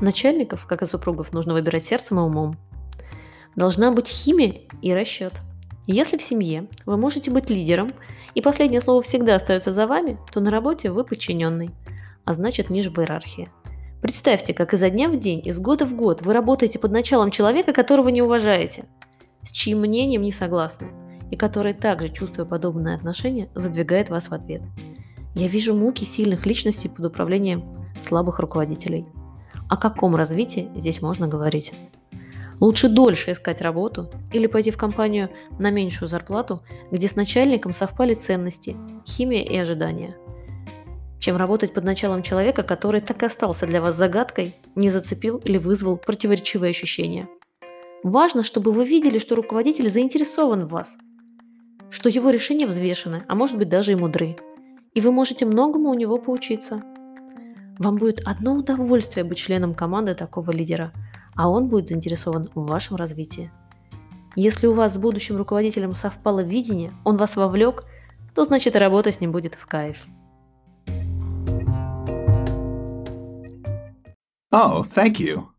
Начальников, как и супругов, нужно выбирать сердцем и умом. Должна быть химия и расчет. Если в семье вы можете быть лидером, и последнее слово всегда остается за вами, то на работе вы подчиненный, а значит ниже в иерархии. Представьте, как изо дня в день, из года в год вы работаете под началом человека, которого не уважаете, с чьим мнением не согласны, и который также, чувствуя подобное отношение, задвигает вас в ответ. Я вижу муки сильных личностей под управлением слабых руководителей. О каком развитии здесь можно говорить? Лучше дольше искать работу или пойти в компанию на меньшую зарплату, где с начальником совпали ценности, химия и ожидания, чем работать под началом человека, который так и остался для вас загадкой, не зацепил или вызвал противоречивые ощущения. Важно, чтобы вы видели, что руководитель заинтересован в вас, что его решения взвешены, а может быть даже и мудры, и вы можете многому у него поучиться. Вам будет одно удовольствие быть членом команды такого лидера – а он будет заинтересован в вашем развитии. Если у вас с будущим руководителем совпало видение, он вас вовлек, то значит работа с ним будет в кайф. Oh, thank you.